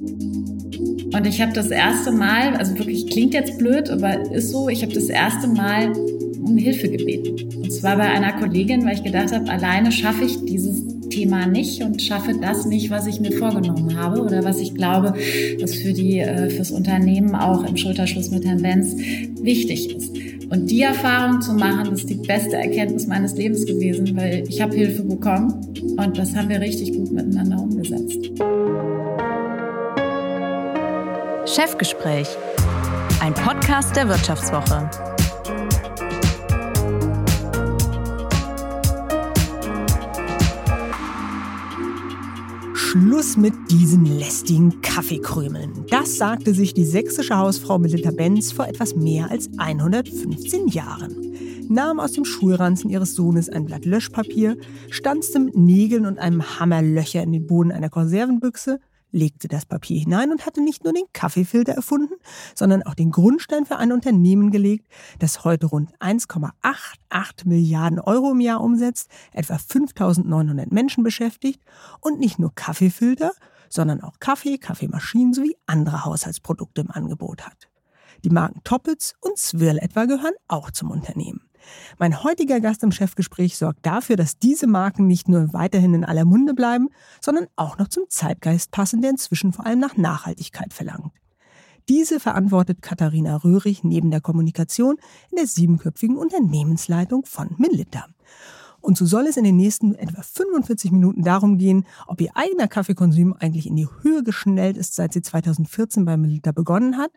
Und ich habe das erste Mal, also wirklich klingt jetzt blöd, aber ist so, ich habe das erste Mal um Hilfe gebeten. Und zwar bei einer Kollegin, weil ich gedacht habe, alleine schaffe ich dieses Thema nicht und schaffe das nicht, was ich mir vorgenommen habe oder was ich glaube, was für die äh, fürs Unternehmen auch im Schulterschluss mit Herrn Benz wichtig ist. Und die Erfahrung zu machen, ist die beste Erkenntnis meines Lebens gewesen, weil ich habe Hilfe bekommen und das haben wir richtig gut miteinander umgesetzt. Chefgespräch, ein Podcast der Wirtschaftswoche. Schluss mit diesen lästigen Kaffeekrümeln. Das sagte sich die sächsische Hausfrau Melita Benz vor etwas mehr als 115 Jahren. Nahm aus dem Schulranzen ihres Sohnes ein Blatt Löschpapier, stanzte mit Nägeln und einem Hammer Löcher in den Boden einer Konservenbüchse legte das Papier hinein und hatte nicht nur den Kaffeefilter erfunden, sondern auch den Grundstein für ein Unternehmen gelegt, das heute rund 1,88 Milliarden Euro im Jahr umsetzt, etwa 5.900 Menschen beschäftigt und nicht nur Kaffeefilter, sondern auch Kaffee, Kaffeemaschinen sowie andere Haushaltsprodukte im Angebot hat. Die Marken Toppitz und Swirl etwa gehören auch zum Unternehmen. Mein heutiger Gast im Chefgespräch sorgt dafür, dass diese Marken nicht nur weiterhin in aller Munde bleiben, sondern auch noch zum Zeitgeist passen, der inzwischen vor allem nach Nachhaltigkeit verlangt. Diese verantwortet Katharina Röhrig neben der Kommunikation in der siebenköpfigen Unternehmensleitung von Melitta. Und so soll es in den nächsten etwa 45 Minuten darum gehen, ob ihr eigener Kaffeekonsum eigentlich in die Höhe geschnellt ist, seit sie 2014 bei Melitta begonnen hat,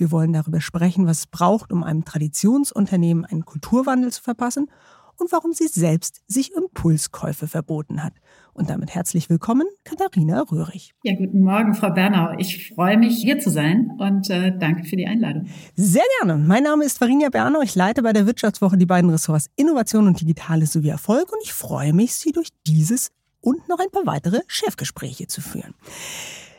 wir wollen darüber sprechen, was es braucht, um einem Traditionsunternehmen einen Kulturwandel zu verpassen und warum sie selbst sich Impulskäufe verboten hat. Und damit herzlich willkommen, Katharina Röhrig. Ja, guten Morgen, Frau Bernau. Ich freue mich, hier zu sein und äh, danke für die Einladung. Sehr gerne. Mein Name ist Varinia Bernau. Ich leite bei der Wirtschaftswoche die beiden Ressorts Innovation und Digitales sowie Erfolg und ich freue mich, Sie durch dieses und noch ein paar weitere Chefgespräche zu führen.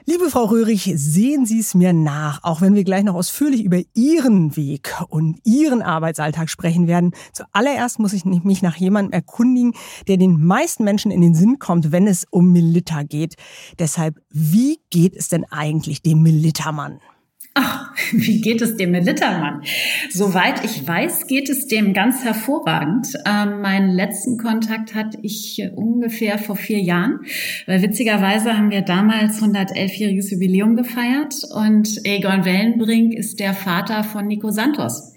Liebe Frau Röhrig, sehen Sie es mir nach, auch wenn wir gleich noch ausführlich über Ihren Weg und Ihren Arbeitsalltag sprechen werden. Zuallererst muss ich mich nach jemandem erkundigen, der den meisten Menschen in den Sinn kommt, wenn es um Milita geht. Deshalb, wie geht es denn eigentlich dem Militermann? Ach, wie geht es dem Militermann? Soweit ich weiß, geht es dem ganz hervorragend. Ähm, meinen letzten Kontakt hatte ich ungefähr vor vier Jahren. Weil witzigerweise haben wir damals 111-jähriges Jubiläum gefeiert und Egon Wellenbrink ist der Vater von Nico Santos.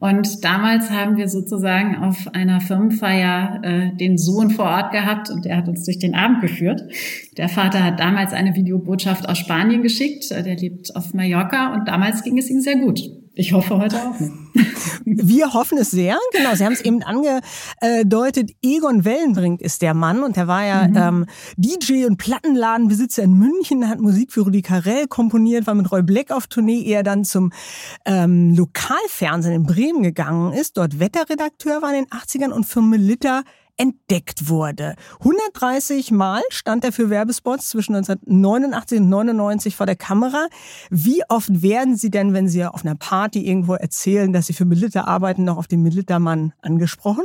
Und damals haben wir sozusagen auf einer Firmenfeier äh, den Sohn vor Ort gehabt und der hat uns durch den Abend geführt. Der Vater hat damals eine Videobotschaft aus Spanien geschickt. Der lebt auf Mallorca und damals ging es ihm sehr gut. Ich hoffe heute auch. Wir hoffen es sehr. Genau, Sie haben es eben angedeutet. Egon Wellenbrink ist der Mann und der war ja mhm. ähm, DJ und Plattenladenbesitzer in München, hat Musik für Rudi Carell komponiert, war mit Roy Black auf Tournee, er dann zum ähm, Lokalfernsehen in Bremen gegangen ist, dort Wetterredakteur war in den 80ern und für Melitta entdeckt wurde. 130 Mal stand er für Werbespots zwischen 1989 und 99 vor der Kamera. Wie oft werden Sie denn, wenn Sie auf einer Party irgendwo erzählen, dass Sie für Milita arbeiten, noch auf den Milita-Mann angesprochen?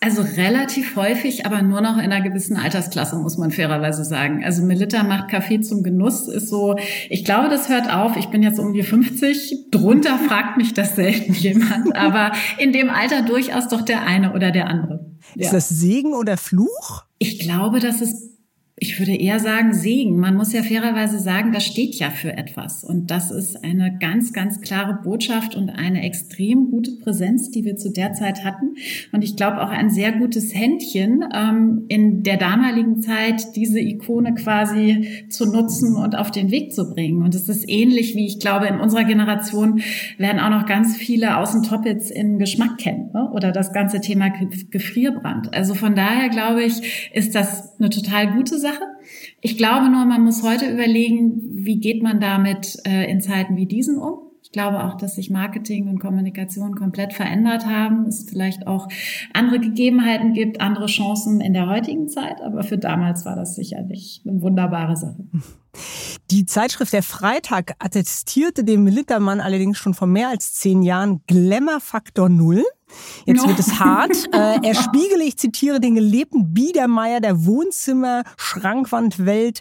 Also relativ häufig, aber nur noch in einer gewissen Altersklasse, muss man fairerweise sagen. Also Melitta macht Kaffee zum Genuss, ist so, ich glaube, das hört auf. Ich bin jetzt um die 50. Drunter fragt mich das selten jemand, aber in dem Alter durchaus doch der eine oder der andere. Ja. Ist das Segen oder Fluch? Ich glaube, dass es ich würde eher sagen Segen. Man muss ja fairerweise sagen, das steht ja für etwas. Und das ist eine ganz, ganz klare Botschaft und eine extrem gute Präsenz, die wir zu der Zeit hatten. Und ich glaube auch ein sehr gutes Händchen ähm, in der damaligen Zeit, diese Ikone quasi zu nutzen und auf den Weg zu bringen. Und es ist ähnlich wie ich glaube, in unserer Generation werden auch noch ganz viele Außentoppits in Geschmack kennen ne? oder das ganze Thema Gefrierbrand. Also von daher glaube ich, ist das eine total gute Sache Sache. Ich glaube nur, man muss heute überlegen, wie geht man damit äh, in Zeiten wie diesen um. Ich glaube auch, dass sich Marketing und Kommunikation komplett verändert haben. Es vielleicht auch andere Gegebenheiten gibt, andere Chancen in der heutigen Zeit. Aber für damals war das sicherlich eine wunderbare Sache. Die Zeitschrift Der Freitag attestierte dem Militermann allerdings schon vor mehr als zehn Jahren Glamour Faktor Null. Jetzt wird es hart. Äh, er spiegele, ich zitiere, den gelebten Biedermeier der Wohnzimmer-Schrankwandwelt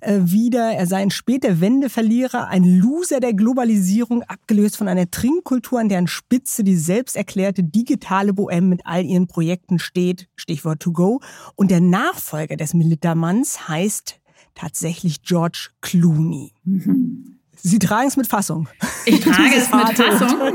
äh, wieder. Er sei ein später Wendeverlierer, ein Loser der Globalisierung, abgelöst von einer Trinkkultur, an deren Spitze die selbst erklärte digitale Bohème mit all ihren Projekten steht. Stichwort to go. Und der Nachfolger des Militermanns heißt tatsächlich George Clooney. Mhm. Sie tragen es mit Fassung. Ich trage es mit Fassung.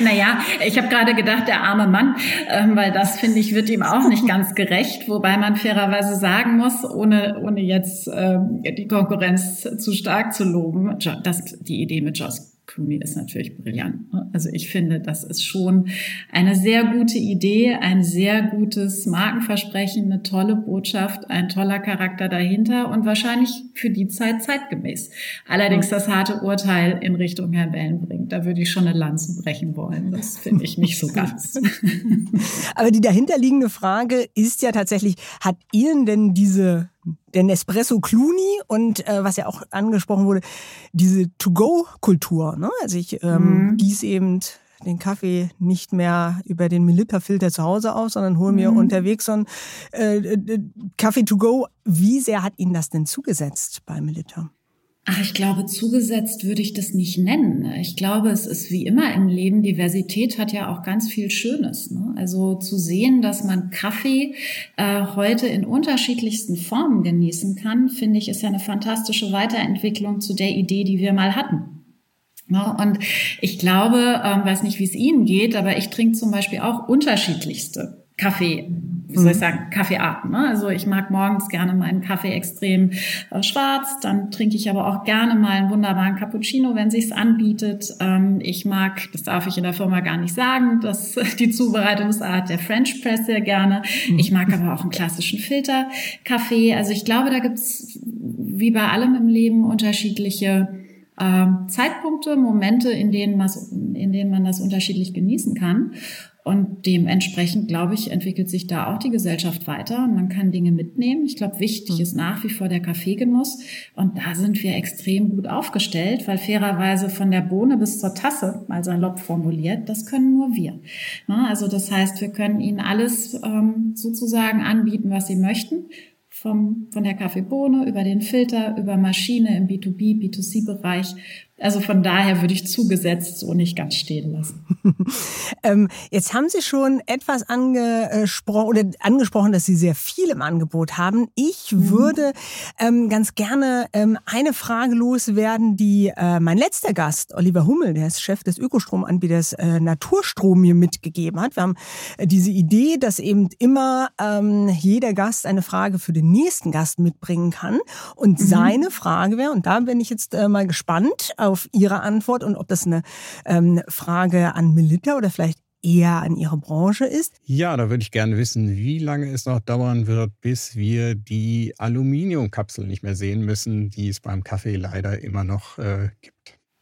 naja, ich habe gerade gedacht, der arme Mann, ähm, weil das, finde ich, wird ihm auch nicht ganz gerecht. Wobei man fairerweise sagen muss, ohne, ohne jetzt ähm, die Konkurrenz zu stark zu loben, dass die Idee mit Joss Clooney ist natürlich brillant. Ne? Also ich finde, das ist schon eine sehr gute Idee, ein sehr gutes Markenversprechen, eine tolle Botschaft, ein toller Charakter dahinter und wahrscheinlich für die Zeit zeitgemäß. Allerdings das harte Urteil in Richtung Herrn Wellenbrink, da würde ich schon eine Lanze brechen wollen. Das finde ich nicht so ganz. Aber die dahinterliegende Frage ist ja tatsächlich, hat Ihnen denn diese der Nespresso Clooney und äh, was ja auch angesprochen wurde, diese To-Go-Kultur. Ne? Also ich ähm, mhm. gieße eben den Kaffee nicht mehr über den Melitta-Filter zu Hause aus, sondern hole mir mhm. unterwegs so einen äh, äh, Kaffee to go. Wie sehr hat Ihnen das denn zugesetzt bei Melitta? Ach, ich glaube, zugesetzt würde ich das nicht nennen. Ich glaube, es ist wie immer im Leben, Diversität hat ja auch ganz viel Schönes. Ne? Also zu sehen, dass man Kaffee äh, heute in unterschiedlichsten Formen genießen kann, finde ich, ist ja eine fantastische Weiterentwicklung zu der Idee, die wir mal hatten. Ja, und ich glaube, ähm, weiß nicht, wie es Ihnen geht, aber ich trinke zum Beispiel auch unterschiedlichste Kaffee wie soll ich mhm. sagen, Kaffeearten. Ne? Also ich mag morgens gerne meinen Kaffee extrem äh, schwarz, dann trinke ich aber auch gerne mal einen wunderbaren Cappuccino, wenn sich's anbietet. Ähm, ich mag, das darf ich in der Firma gar nicht sagen, dass die Zubereitungsart der French Press sehr gerne. Mhm. Ich mag aber auch einen klassischen Filterkaffee. Also ich glaube, da gibt's wie bei allem im Leben unterschiedliche äh, Zeitpunkte, Momente, in denen, in denen man das unterschiedlich genießen kann. Und dementsprechend, glaube ich, entwickelt sich da auch die Gesellschaft weiter und man kann Dinge mitnehmen. Ich glaube, wichtig ist nach wie vor der Kaffeegenuss. Und da sind wir extrem gut aufgestellt, weil fairerweise von der Bohne bis zur Tasse, mal salopp formuliert, das können nur wir. Also das heißt, wir können Ihnen alles ähm, sozusagen anbieten, was Sie möchten vom, von der Kaffeebohne über den Filter, über Maschine im B2B, B2C-Bereich also von daher würde ich zugesetzt so nicht ganz stehen lassen. ähm, jetzt haben Sie schon etwas angesprochen oder angesprochen, dass Sie sehr viel im Angebot haben. Ich mhm. würde ähm, ganz gerne ähm, eine Frage loswerden, die äh, mein letzter Gast, Oliver Hummel, der ist Chef des Ökostromanbieters äh, Naturstrom, mir mitgegeben hat. Wir haben äh, diese Idee, dass eben immer ähm, jeder Gast eine Frage für den nächsten Gast mitbringen kann. Und mhm. seine Frage wäre, und da bin ich jetzt äh, mal gespannt, auf Ihre Antwort und ob das eine ähm, Frage an Melitta oder vielleicht eher an Ihre Branche ist. Ja, da würde ich gerne wissen, wie lange es noch dauern wird, bis wir die Aluminiumkapsel nicht mehr sehen müssen, die es beim Kaffee leider immer noch äh, gibt.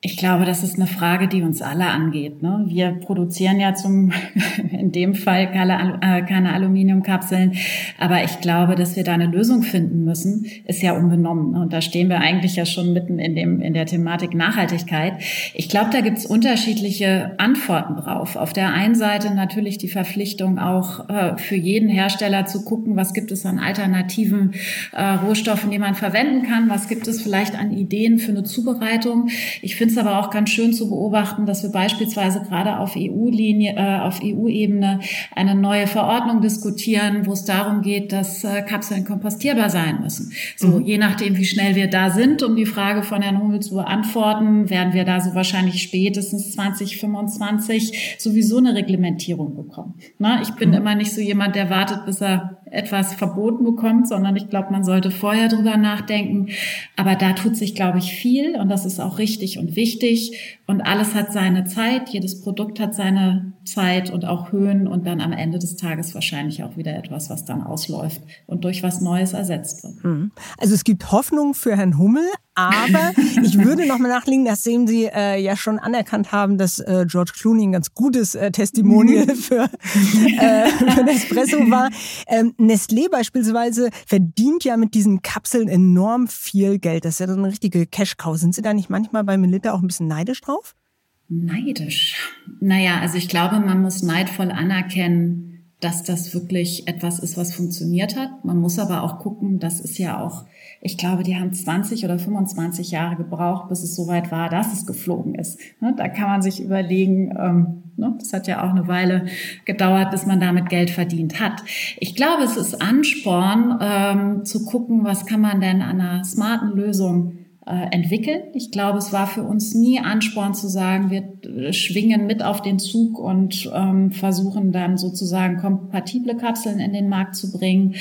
Ich glaube, das ist eine Frage, die uns alle angeht. Ne? Wir produzieren ja zum, in dem Fall keine, äh, keine Aluminiumkapseln, aber ich glaube, dass wir da eine Lösung finden müssen, ist ja unbenommen. Ne? Und da stehen wir eigentlich ja schon mitten in dem in der Thematik Nachhaltigkeit. Ich glaube, da gibt's unterschiedliche Antworten drauf. Auf der einen Seite natürlich die Verpflichtung auch äh, für jeden Hersteller zu gucken, was gibt es an alternativen äh, Rohstoffen, die man verwenden kann, was gibt es vielleicht an Ideen für eine Zubereitung. Ich finde finde es aber auch ganz schön zu beobachten, dass wir beispielsweise gerade auf EU-Linie, äh, auf EU-Ebene eine neue Verordnung diskutieren, wo es darum geht, dass äh, Kapseln kompostierbar sein müssen. So, mhm. je nachdem, wie schnell wir da sind, um die Frage von Herrn Hummel zu beantworten, werden wir da so wahrscheinlich spätestens 2025 sowieso eine Reglementierung bekommen. Na, ich bin mhm. immer nicht so jemand, der wartet, bis er etwas verboten bekommt, sondern ich glaube, man sollte vorher drüber nachdenken. Aber da tut sich, glaube ich, viel und das ist auch richtig und wichtig. Und alles hat seine Zeit, jedes Produkt hat seine Zeit und auch Höhen und dann am Ende des Tages wahrscheinlich auch wieder etwas, was dann ausläuft und durch was Neues ersetzt wird. Mhm. Also es gibt Hoffnung für Herrn Hummel, aber ich würde noch mal nachlegen, nachdem Sie äh, ja schon anerkannt haben, dass äh, George Clooney ein ganz gutes äh, Testimonial mhm. für, äh, für Nespresso war. Ähm, Nestlé beispielsweise verdient ja mit diesen Kapseln enorm viel Geld. Das ist ja so eine richtige Cash-Cow. Sind Sie da nicht manchmal bei Melitta auch ein bisschen neidisch drauf? Neidisch. Naja, also ich glaube, man muss neidvoll anerkennen, dass das wirklich etwas ist, was funktioniert hat. Man muss aber auch gucken, das ist ja auch, ich glaube, die haben 20 oder 25 Jahre gebraucht, bis es soweit war, dass es geflogen ist. Ne, da kann man sich überlegen, ähm, ne, das hat ja auch eine Weile gedauert, bis man damit Geld verdient hat. Ich glaube, es ist Ansporn, ähm, zu gucken, was kann man denn an einer smarten Lösung äh, entwickeln. Ich glaube, es war für uns nie Ansporn zu sagen, wir äh, schwingen mit auf den Zug und ähm, versuchen dann sozusagen kompatible Kapseln in den Markt zu bringen.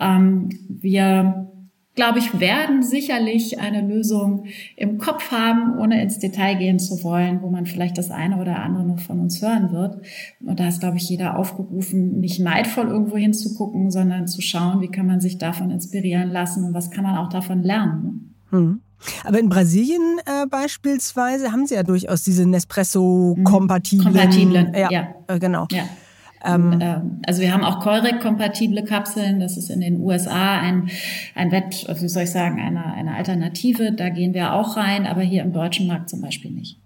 Ähm, wir glaube ich, werden sicherlich eine Lösung im Kopf haben, ohne ins Detail gehen zu wollen, wo man vielleicht das eine oder andere noch von uns hören wird. Und da ist, glaube ich, jeder aufgerufen, nicht neidvoll irgendwo hinzugucken, sondern zu schauen, wie kann man sich davon inspirieren lassen und was kann man auch davon lernen. Hm. Aber in Brasilien äh, beispielsweise haben sie ja durchaus diese Nespresso-kompatiblen. Kompatiblen, ja. ja. Äh, genau. Ja. Ähm, ähm, also wir haben auch Keurek-kompatible Kapseln. Das ist in den USA ein, ein Wett, wie soll ich sagen, eine, eine Alternative. Da gehen wir auch rein, aber hier im deutschen Markt zum Beispiel nicht.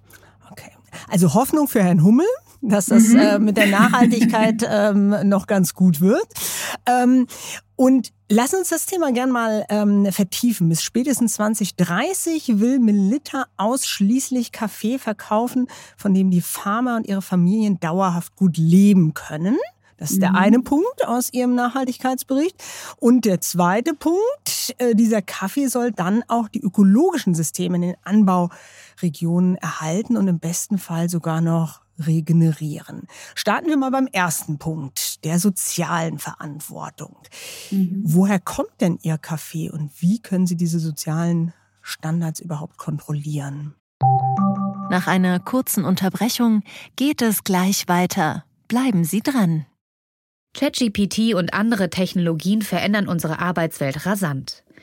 Okay. Also Hoffnung für Herrn Hummel dass das mhm. äh, mit der Nachhaltigkeit ähm, noch ganz gut wird. Ähm, und lass uns das Thema gern mal ähm, vertiefen. Bis spätestens 2030 will Melitta ausschließlich Kaffee verkaufen, von dem die Farmer und ihre Familien dauerhaft gut leben können. Das ist der mhm. eine Punkt aus Ihrem Nachhaltigkeitsbericht. Und der zweite Punkt, äh, dieser Kaffee soll dann auch die ökologischen Systeme in den Anbauregionen erhalten und im besten Fall sogar noch regenerieren. Starten wir mal beim ersten Punkt, der sozialen Verantwortung. Mhm. Woher kommt denn Ihr Kaffee und wie können Sie diese sozialen Standards überhaupt kontrollieren? Nach einer kurzen Unterbrechung geht es gleich weiter. Bleiben Sie dran. ChatGPT und andere Technologien verändern unsere Arbeitswelt rasant.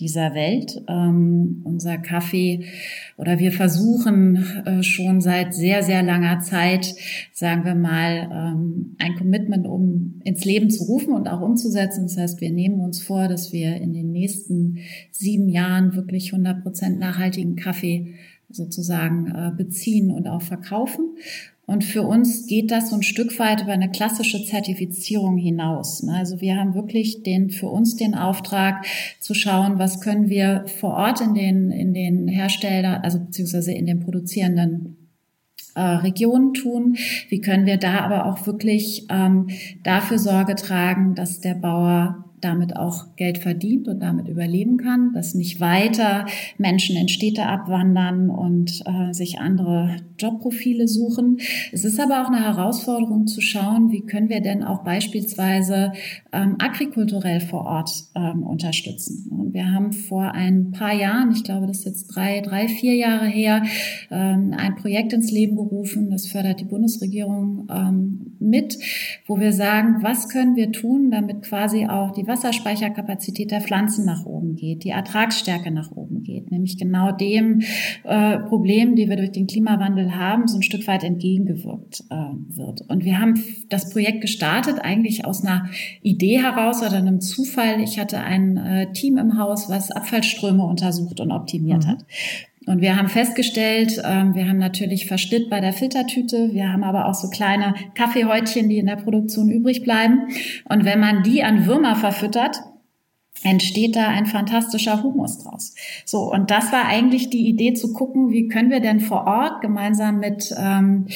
dieser Welt. Ähm, unser Kaffee oder wir versuchen äh, schon seit sehr, sehr langer Zeit, sagen wir mal, ähm, ein Commitment um ins Leben zu rufen und auch umzusetzen. Das heißt, wir nehmen uns vor, dass wir in den nächsten sieben Jahren wirklich 100 Prozent nachhaltigen Kaffee sozusagen äh, beziehen und auch verkaufen. Und für uns geht das so ein Stück weit über eine klassische Zertifizierung hinaus. Ne? Also wir haben wirklich den, für uns den Auftrag zu schauen, was können wir vor Ort in den, in den Hersteller, also beziehungsweise in den produzierenden äh, Regionen tun? Wie können wir da aber auch wirklich ähm, dafür Sorge tragen, dass der Bauer damit auch Geld verdient und damit überleben kann, dass nicht weiter Menschen in Städte abwandern und äh, sich andere Jobprofile suchen. Es ist aber auch eine Herausforderung zu schauen, wie können wir denn auch beispielsweise ähm, agrikulturell vor Ort ähm, unterstützen. Und wir haben vor ein paar Jahren, ich glaube, das ist jetzt drei, drei, vier Jahre her, ähm, ein Projekt ins Leben gerufen, das fördert die Bundesregierung ähm, mit, wo wir sagen, was können wir tun, damit quasi auch die Wasserspeicherkapazität der Pflanzen nach oben geht, die Ertragsstärke nach oben geht, nämlich genau dem äh, Problem, die wir durch den Klimawandel haben, so ein Stück weit entgegengewirkt äh, wird. Und wir haben das Projekt gestartet eigentlich aus einer Idee heraus oder einem Zufall. Ich hatte ein äh, Team im Haus, was Abfallströme untersucht und optimiert mhm. hat. Und wir haben festgestellt, ähm, wir haben natürlich Verschnitt bei der Filtertüte, wir haben aber auch so kleine Kaffeehäutchen, die in der Produktion übrig bleiben. Und wenn man die an Würmer verfüttert, entsteht da ein fantastischer Humus draus. So, und das war eigentlich die Idee zu gucken, wie können wir denn vor Ort gemeinsam mit ähm,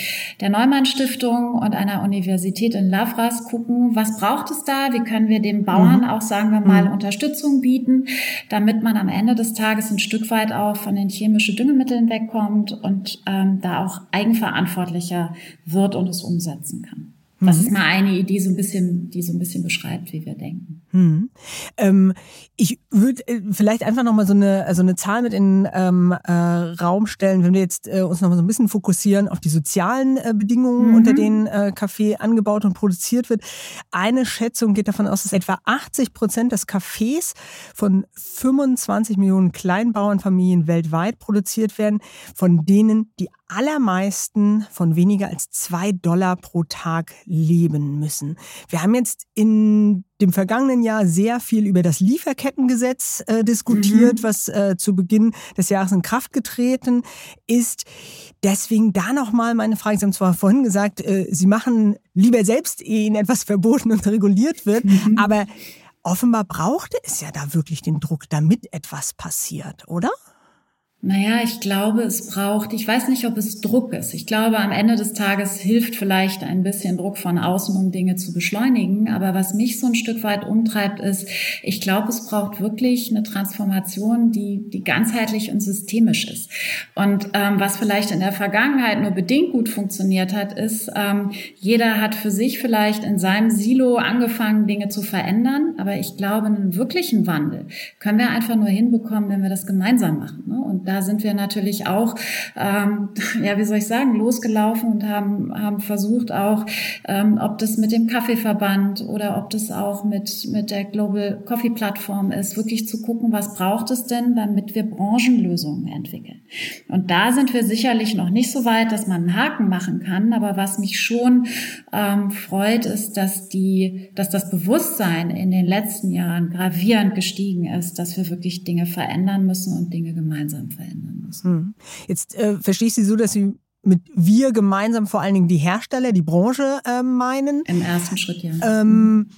der Neumann Stiftung und einer Universität in Lavras gucken, was braucht es da, wie können wir den Bauern mhm. auch, sagen wir mal, mhm. Unterstützung bieten, damit man am Ende des Tages ein Stück weit auch von den chemischen Düngemitteln wegkommt und ähm, da auch eigenverantwortlicher wird und es umsetzen kann. Das mhm. ist mal eine Idee, so ein bisschen, die so ein bisschen beschreibt, wie wir denken. Mhm. Ähm, ich würde äh, vielleicht einfach nochmal so eine, also eine Zahl mit in ähm, äh, Raum stellen, wenn wir jetzt äh, uns nochmal so ein bisschen fokussieren auf die sozialen äh, Bedingungen, mhm. unter denen äh, Kaffee angebaut und produziert wird. Eine Schätzung geht davon aus, dass etwa 80 Prozent des Kaffees von 25 Millionen Kleinbauernfamilien weltweit produziert werden, von denen die allermeisten von weniger als zwei Dollar pro Tag leben müssen. Wir haben jetzt in dem vergangenen Jahr sehr viel über das Lieferkettengesetz äh, diskutiert, mhm. was äh, zu Beginn des Jahres in Kraft getreten ist. Deswegen da nochmal meine Frage. Sie haben zwar vorhin gesagt, äh, Sie machen lieber selbst, ehe Ihnen etwas verboten und reguliert wird, mhm. aber offenbar brauchte es ja da wirklich den Druck, damit etwas passiert, oder? Naja, ich glaube, es braucht, ich weiß nicht, ob es Druck ist. Ich glaube, am Ende des Tages hilft vielleicht ein bisschen Druck von außen, um Dinge zu beschleunigen. Aber was mich so ein Stück weit umtreibt, ist, ich glaube, es braucht wirklich eine Transformation, die, die ganzheitlich und systemisch ist. Und ähm, was vielleicht in der Vergangenheit nur bedingt gut funktioniert hat, ist, ähm, jeder hat für sich vielleicht in seinem Silo angefangen, Dinge zu verändern. Aber ich glaube, einen wirklichen Wandel können wir einfach nur hinbekommen, wenn wir das gemeinsam machen. Ne? Und da sind wir natürlich auch, ähm, ja, wie soll ich sagen, losgelaufen und haben, haben versucht auch, ähm, ob das mit dem Kaffeeverband oder ob das auch mit, mit der Global Coffee Plattform ist, wirklich zu gucken, was braucht es denn, damit wir Branchenlösungen entwickeln. Und da sind wir sicherlich noch nicht so weit, dass man einen Haken machen kann, aber was mich schon ähm, freut, ist, dass die, dass das Bewusstsein in den letzten Jahren gravierend gestiegen ist, dass wir wirklich Dinge verändern müssen und Dinge gemeinsam verändern verändern müssen. Hm. Jetzt äh, verstehe ich Sie so, dass Sie mit wir gemeinsam vor allen Dingen die Hersteller, die Branche äh, meinen. Im ersten Schritt, ja. Ähm,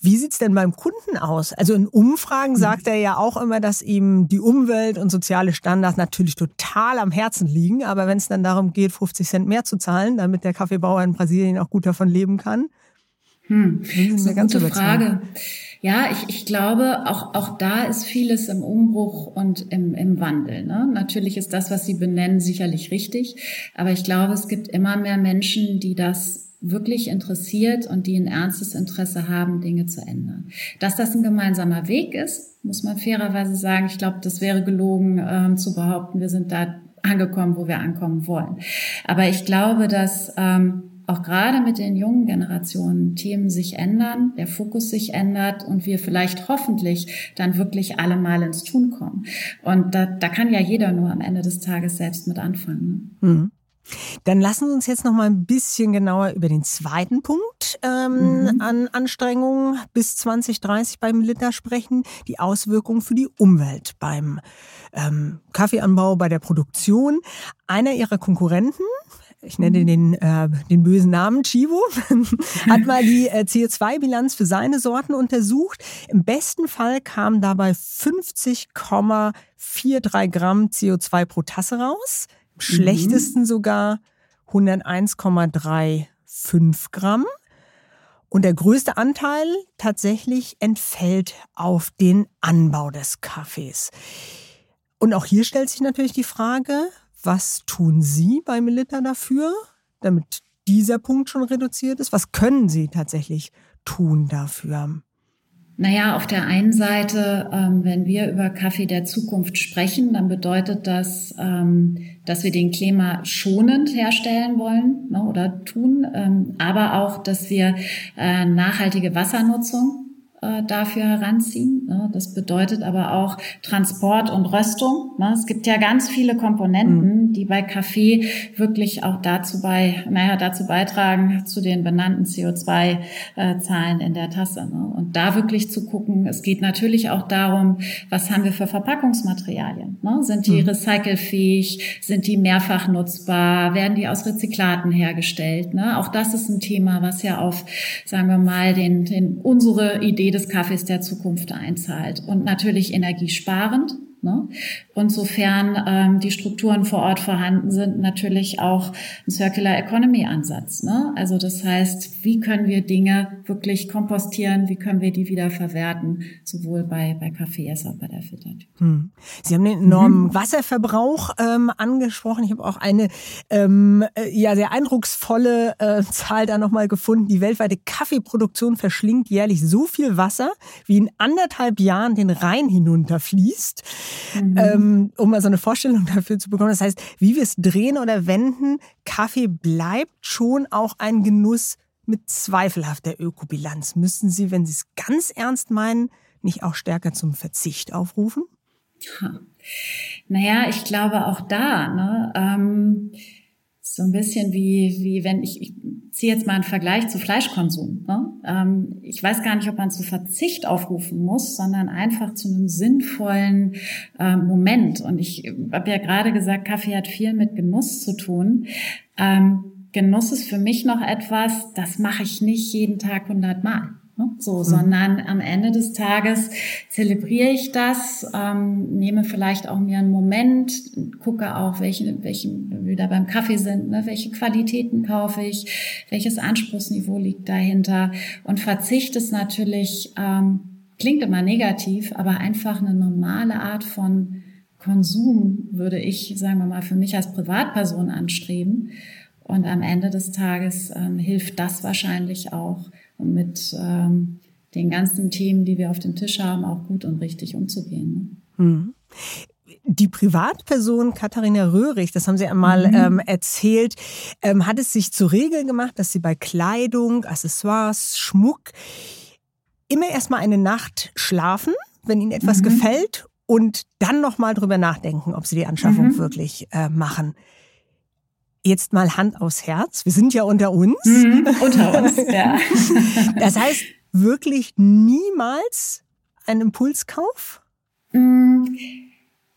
wie sieht's denn beim Kunden aus? Also in Umfragen hm. sagt er ja auch immer, dass ihm die Umwelt und soziale Standards natürlich total am Herzen liegen. Aber wenn es dann darum geht, 50 Cent mehr zu zahlen, damit der Kaffeebauer in Brasilien auch gut davon leben kann, hm. das ist eine gute Frage. Ja, ich, ich glaube, auch, auch da ist vieles im Umbruch und im, im Wandel. Ne? Natürlich ist das, was Sie benennen, sicherlich richtig. Aber ich glaube, es gibt immer mehr Menschen, die das wirklich interessiert und die ein ernstes Interesse haben, Dinge zu ändern. Dass das ein gemeinsamer Weg ist, muss man fairerweise sagen. Ich glaube, das wäre gelogen ähm, zu behaupten, wir sind da angekommen, wo wir ankommen wollen. Aber ich glaube, dass ähm, auch gerade mit den jungen Generationen Themen sich ändern, der Fokus sich ändert und wir vielleicht hoffentlich dann wirklich alle mal ins Tun kommen. Und da, da kann ja jeder nur am Ende des Tages selbst mit anfangen. Mhm. Dann lassen Sie uns jetzt noch mal ein bisschen genauer über den zweiten Punkt ähm, mhm. an Anstrengungen bis 2030 beim Liter sprechen, die Auswirkungen für die Umwelt beim ähm, Kaffeeanbau, bei der Produktion. Einer Ihrer Konkurrenten, ich nenne den, äh, den bösen Namen Chivo, hat mal die äh, CO2-Bilanz für seine Sorten untersucht. Im besten Fall kamen dabei 50,43 Gramm CO2 pro Tasse raus. Im mhm. schlechtesten sogar 101,35 Gramm. Und der größte Anteil tatsächlich entfällt auf den Anbau des Kaffees. Und auch hier stellt sich natürlich die Frage, was tun Sie bei Melita dafür, damit dieser Punkt schon reduziert ist? Was können Sie tatsächlich tun dafür? Naja, auf der einen Seite, ähm, wenn wir über Kaffee der Zukunft sprechen, dann bedeutet das, ähm, dass wir den Klima schonend herstellen wollen ne, oder tun, ähm, aber auch, dass wir äh, nachhaltige Wassernutzung äh, dafür heranziehen. Ne? Das bedeutet aber auch Transport und Röstung. Ne? Es gibt ja ganz viele Komponenten, mhm. die bei Kaffee wirklich auch dazu bei, naja, dazu beitragen zu den benannten CO2-Zahlen in der Tasse. Ne? Und da wirklich zu gucken, es geht natürlich auch darum, was haben wir für Verpackungsmaterialien? Sind die mhm. recycelfähig? Sind die mehrfach nutzbar? Werden die aus Rezyklaten hergestellt? Auch das ist ein Thema, was ja auf, sagen wir mal, den, den unsere Idee des Kaffees der Zukunft einzahlt. Und natürlich energiesparend. Ne? Und sofern ähm, die Strukturen vor Ort vorhanden sind, natürlich auch ein Circular Economy Ansatz. Ne? Also das heißt, wie können wir Dinge wirklich kompostieren, wie können wir die wieder verwerten, sowohl bei, bei Kaffee als auch bei der Filtertüte. Hm. Sie haben den enormen mhm. Wasserverbrauch ähm, angesprochen. Ich habe auch eine ähm, äh, ja sehr eindrucksvolle äh, Zahl da nochmal gefunden. Die weltweite Kaffeeproduktion verschlingt jährlich so viel Wasser, wie in anderthalb Jahren den Rhein hinunterfließt mhm. ähm, um mal so eine Vorstellung dafür zu bekommen. Das heißt, wie wir es drehen oder wenden, Kaffee bleibt schon auch ein Genuss mit zweifelhafter Ökobilanz. Müssen Sie, wenn Sie es ganz ernst meinen, nicht auch stärker zum Verzicht aufrufen? Ha. Naja, ich glaube auch da, ne, ähm, so ein bisschen wie, wie wenn ich, ich ziehe jetzt mal einen Vergleich zu Fleischkonsum. Ne? Ähm, ich weiß gar nicht, ob man zu Verzicht aufrufen muss, sondern einfach zu einem sinnvollen äh, Moment. Und ich habe ja gerade gesagt, Kaffee hat viel mit Genuss zu tun. Ähm, Genuss ist für mich noch etwas, das mache ich nicht jeden Tag hundertmal. Ne? So, mhm. sondern am Ende des Tages zelebriere ich das, ähm, nehme vielleicht auch mir einen Moment, gucke auch, welche, welche wir da beim Kaffee sind, ne? welche Qualitäten kaufe ich, welches Anspruchsniveau liegt dahinter und verzichte es natürlich, ähm, klingt immer negativ, aber einfach eine normale Art von Konsum würde ich, sagen wir mal, für mich als Privatperson anstreben. Und am Ende des Tages ähm, hilft das wahrscheinlich auch, um mit ähm, den ganzen Themen, die wir auf dem Tisch haben, auch gut und richtig umzugehen. Ne? Mhm. Die Privatperson Katharina Röhrig, das haben Sie einmal mhm. ähm, erzählt, ähm, hat es sich zur Regel gemacht, dass sie bei Kleidung, Accessoires, Schmuck immer erstmal eine Nacht schlafen, wenn ihnen etwas mhm. gefällt und dann nochmal drüber nachdenken, ob sie die Anschaffung mhm. wirklich äh, machen. Jetzt mal Hand aufs Herz. Wir sind ja unter uns. Mhm, unter uns, ja. Das heißt, wirklich niemals ein Impulskauf? Mhm.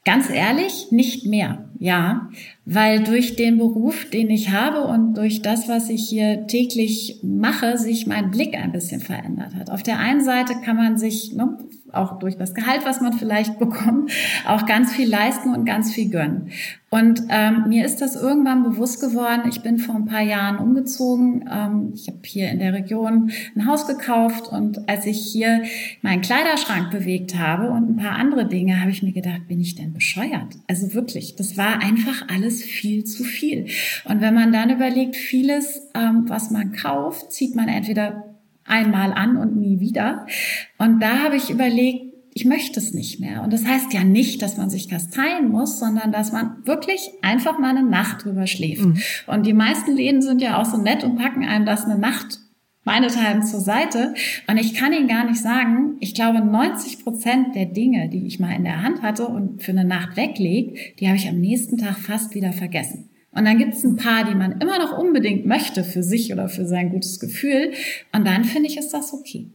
Ganz ehrlich, nicht mehr, ja, weil durch den Beruf, den ich habe und durch das, was ich hier täglich mache, sich mein Blick ein bisschen verändert hat. Auf der einen Seite kann man sich ne, auch durch das Gehalt, was man vielleicht bekommt, auch ganz viel leisten und ganz viel gönnen. Und ähm, mir ist das irgendwann bewusst geworden. Ich bin vor ein paar Jahren umgezogen. Ähm, ich habe hier in der Region ein Haus gekauft und als ich hier meinen Kleiderschrank bewegt habe und ein paar andere Dinge, habe ich mir gedacht, bin ich denn bescheuert? Also wirklich, das war einfach alles viel zu viel. Und wenn man dann überlegt, vieles, ähm, was man kauft, zieht man entweder einmal an und nie wieder. Und da habe ich überlegt, ich möchte es nicht mehr. Und das heißt ja nicht, dass man sich kasteien muss, sondern dass man wirklich einfach mal eine Nacht drüber schläft. Mhm. Und die meisten Läden sind ja auch so nett und packen einem das eine Nacht meinethalben zur Seite. Und ich kann Ihnen gar nicht sagen, ich glaube, 90 Prozent der Dinge, die ich mal in der Hand hatte und für eine Nacht weglege, die habe ich am nächsten Tag fast wieder vergessen. Und dann gibt es ein paar, die man immer noch unbedingt möchte für sich oder für sein gutes Gefühl. Und dann finde ich, ist das okay.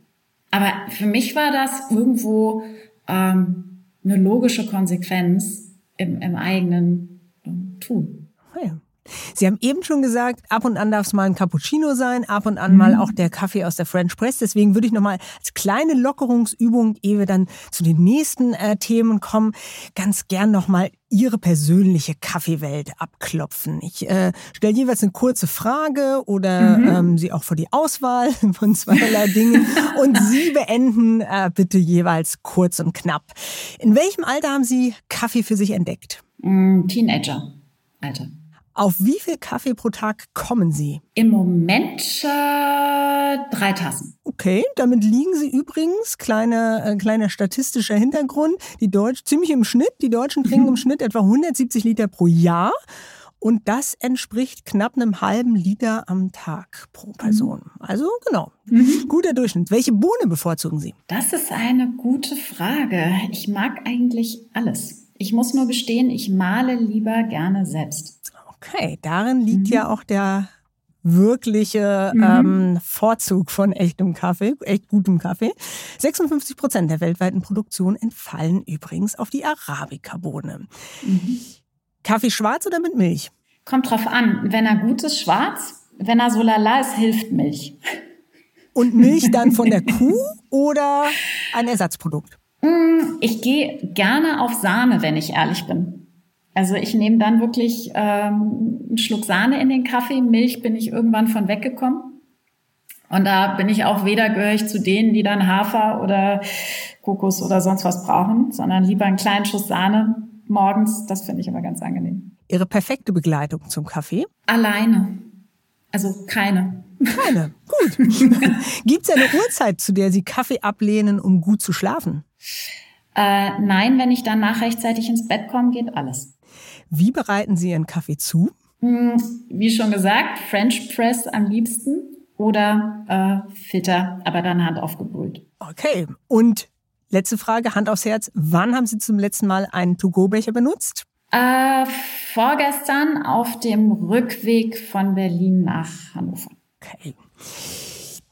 Aber für mich war das irgendwo ähm, eine logische Konsequenz im, im eigenen Tun. Oh ja. Sie haben eben schon gesagt, ab und an darf es mal ein Cappuccino sein, ab und an mhm. mal auch der Kaffee aus der French Press. Deswegen würde ich nochmal als kleine Lockerungsübung, ehe wir dann zu den nächsten äh, Themen kommen, ganz gern nochmal Ihre persönliche Kaffeewelt abklopfen. Ich äh, stelle jeweils eine kurze Frage oder mhm. ähm, Sie auch vor die Auswahl von zweierlei Dingen und Sie beenden äh, bitte jeweils kurz und knapp. In welchem Alter haben Sie Kaffee für sich entdeckt? Mm, Teenager. Alter. Auf wie viel Kaffee pro Tag kommen Sie? Im Moment äh, drei Tassen. Okay, damit liegen Sie übrigens, kleiner, äh, kleiner statistischer Hintergrund, die Deutsch, ziemlich im Schnitt. Die Deutschen trinken im Schnitt etwa 170 Liter pro Jahr. Und das entspricht knapp einem halben Liter am Tag pro Person. Mhm. Also genau, mhm. guter Durchschnitt. Welche Bohne bevorzugen Sie? Das ist eine gute Frage. Ich mag eigentlich alles. Ich muss nur gestehen, ich male lieber gerne selbst. Okay, darin liegt mhm. ja auch der wirkliche mhm. ähm, Vorzug von echtem Kaffee, echt gutem Kaffee. 56 Prozent der weltweiten Produktion entfallen übrigens auf die Arabica-Bohne. Mhm. Kaffee schwarz oder mit Milch? Kommt drauf an. Wenn er gut ist, schwarz. Wenn er so lala ist, hilft Milch. Und Milch dann von der Kuh oder ein Ersatzprodukt? Mm, ich gehe gerne auf Sahne, wenn ich ehrlich bin. Also ich nehme dann wirklich ähm, einen Schluck Sahne in den Kaffee. Milch bin ich irgendwann von weggekommen. Und da bin ich auch weder gehöre ich zu denen, die dann Hafer oder Kokos oder sonst was brauchen, sondern lieber einen kleinen Schuss Sahne morgens. Das finde ich immer ganz angenehm. Ihre perfekte Begleitung zum Kaffee? Alleine. Also keine. Keine. Gut. Gibt es eine Uhrzeit, zu der Sie Kaffee ablehnen, um gut zu schlafen? Äh, nein, wenn ich danach rechtzeitig ins Bett komme, geht alles. Wie bereiten Sie Ihren Kaffee zu? Hm, wie schon gesagt, French Press am liebsten oder äh, Filter, aber dann Hand aufgebrüht. Okay. Und letzte Frage, Hand aufs Herz. Wann haben Sie zum letzten Mal einen To-Go-Becher benutzt? Äh, vorgestern auf dem Rückweg von Berlin nach Hannover. Okay.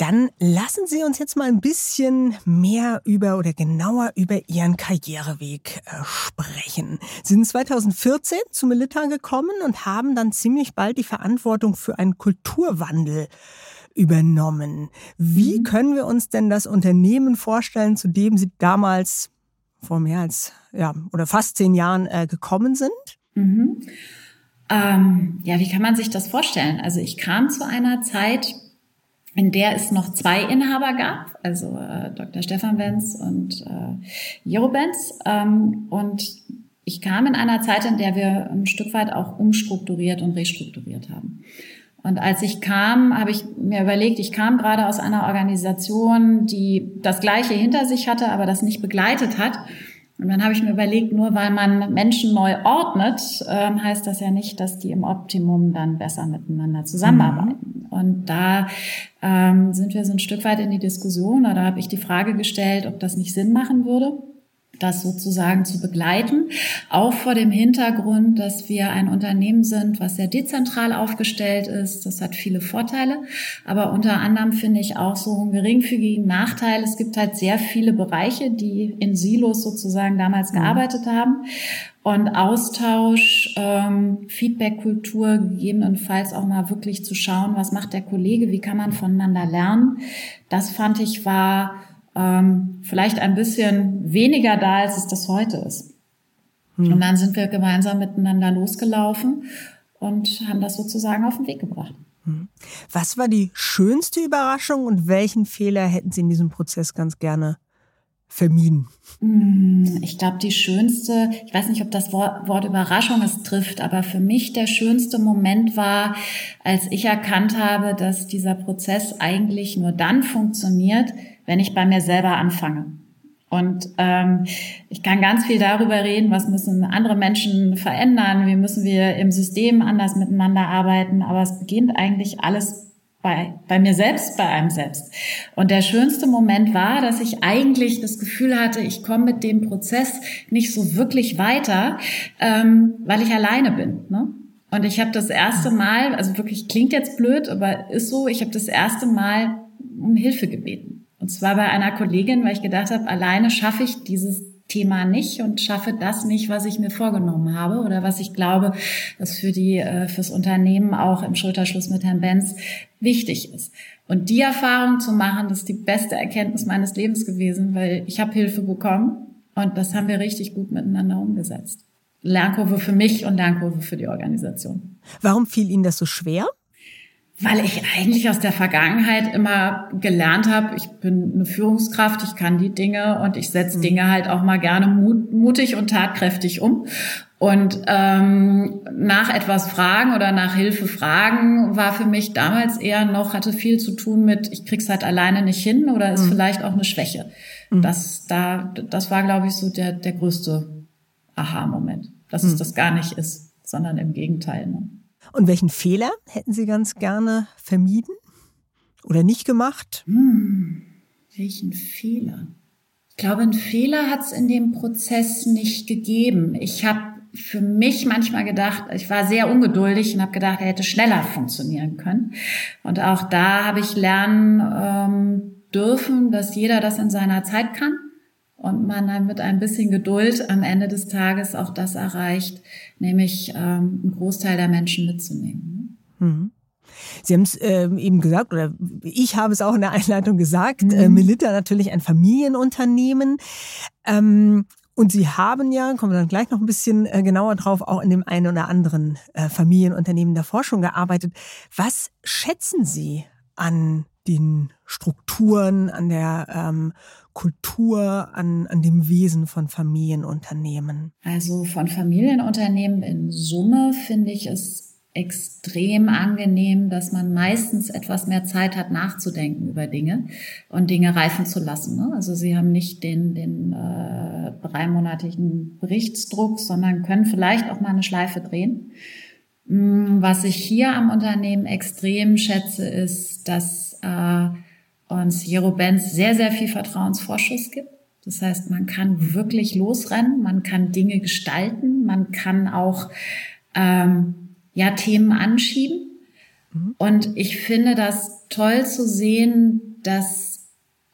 Dann lassen Sie uns jetzt mal ein bisschen mehr über oder genauer über Ihren Karriereweg äh, sprechen. Sie sind 2014 zu Melita gekommen und haben dann ziemlich bald die Verantwortung für einen Kulturwandel übernommen. Wie mhm. können wir uns denn das Unternehmen vorstellen, zu dem Sie damals vor mehr als ja oder fast zehn Jahren äh, gekommen sind? Mhm. Ähm, ja, wie kann man sich das vorstellen? Also ich kam zu einer Zeit, in der es noch zwei Inhaber gab, also äh, Dr. Stefan Benz und äh, Jero Benz. Ähm, und ich kam in einer Zeit, in der wir ein Stück weit auch umstrukturiert und restrukturiert haben. Und als ich kam, habe ich mir überlegt, ich kam gerade aus einer Organisation, die das Gleiche hinter sich hatte, aber das nicht begleitet hat. Und dann habe ich mir überlegt, nur weil man Menschen neu ordnet, äh, heißt das ja nicht, dass die im Optimum dann besser miteinander zusammenarbeiten. Mhm. Und da ähm, sind wir so ein Stück weit in die Diskussion, oder habe ich die Frage gestellt, ob das nicht Sinn machen würde das sozusagen zu begleiten, auch vor dem Hintergrund, dass wir ein Unternehmen sind, was sehr dezentral aufgestellt ist. Das hat viele Vorteile, aber unter anderem finde ich auch so einen geringfügigen Nachteil. Es gibt halt sehr viele Bereiche, die in Silos sozusagen damals mhm. gearbeitet haben. Und Austausch, ähm, Feedback-Kultur, gegebenenfalls auch mal wirklich zu schauen, was macht der Kollege, wie kann man voneinander lernen. Das fand ich war ähm, vielleicht ein bisschen weniger da, als es das heute ist. Hm. Und dann sind wir gemeinsam miteinander losgelaufen und haben das sozusagen auf den Weg gebracht. Hm. Was war die schönste Überraschung und welchen Fehler hätten Sie in diesem Prozess ganz gerne vermieden? Hm, ich glaube, die schönste, ich weiß nicht, ob das Wort, Wort Überraschung es trifft, aber für mich der schönste Moment war, als ich erkannt habe, dass dieser Prozess eigentlich nur dann funktioniert, wenn ich bei mir selber anfange. Und ähm, ich kann ganz viel darüber reden, was müssen andere Menschen verändern, wie müssen wir im System anders miteinander arbeiten, aber es beginnt eigentlich alles bei, bei mir selbst, bei einem selbst. Und der schönste Moment war, dass ich eigentlich das Gefühl hatte, ich komme mit dem Prozess nicht so wirklich weiter, ähm, weil ich alleine bin. Ne? Und ich habe das erste Mal, also wirklich klingt jetzt blöd, aber ist so, ich habe das erste Mal um Hilfe gebeten. Und zwar bei einer Kollegin, weil ich gedacht habe, alleine schaffe ich dieses Thema nicht und schaffe das nicht, was ich mir vorgenommen habe oder was ich glaube, was für die äh, fürs Unternehmen auch im Schulterschluss mit Herrn Benz wichtig ist. Und die Erfahrung zu machen, das ist die beste Erkenntnis meines Lebens gewesen, weil ich habe Hilfe bekommen und das haben wir richtig gut miteinander umgesetzt. Lernkurve für mich und Lernkurve für die Organisation. Warum fiel Ihnen das so schwer? Weil ich eigentlich aus der Vergangenheit immer gelernt habe, ich bin eine Führungskraft, ich kann die Dinge und ich setze mhm. Dinge halt auch mal gerne mut, mutig und tatkräftig um. Und ähm, nach etwas fragen oder nach Hilfe fragen war für mich damals eher noch, hatte viel zu tun mit, ich krieg's halt alleine nicht hin oder ist mhm. vielleicht auch eine Schwäche. Mhm. Das, da, das war, glaube ich, so der, der größte Aha-Moment, dass es mhm. das gar nicht ist, sondern im Gegenteil. Ne? Und welchen Fehler hätten Sie ganz gerne vermieden oder nicht gemacht? Hm, welchen Fehler? Ich glaube, einen Fehler hat es in dem Prozess nicht gegeben. Ich habe für mich manchmal gedacht, ich war sehr ungeduldig und habe gedacht, er hätte schneller funktionieren können. Und auch da habe ich lernen ähm, dürfen, dass jeder das in seiner Zeit kann und man dann mit ein bisschen Geduld am Ende des Tages auch das erreicht, nämlich ähm, einen Großteil der Menschen mitzunehmen. Mhm. Sie haben es äh, eben gesagt, oder ich habe es auch in der Einleitung gesagt, mhm. äh, Melitta natürlich ein Familienunternehmen. Ähm, und Sie haben ja, kommen wir dann gleich noch ein bisschen äh, genauer drauf, auch in dem einen oder anderen äh, Familienunternehmen der Forschung gearbeitet. Was schätzen Sie an den Strukturen, an der ähm, Kultur, an, an dem Wesen von Familienunternehmen? Also von Familienunternehmen in Summe finde ich es extrem angenehm, dass man meistens etwas mehr Zeit hat, nachzudenken über Dinge und Dinge reifen zu lassen. Ne? Also sie haben nicht den, den äh, dreimonatigen Berichtsdruck, sondern können vielleicht auch mal eine Schleife drehen. Mm, was ich hier am Unternehmen extrem schätze, ist, dass äh, uns Jero Benz sehr, sehr viel Vertrauensvorschuss gibt. Das heißt, man kann wirklich losrennen, man kann Dinge gestalten, man kann auch ähm, ja, Themen anschieben. Mhm. Und ich finde das toll zu sehen, dass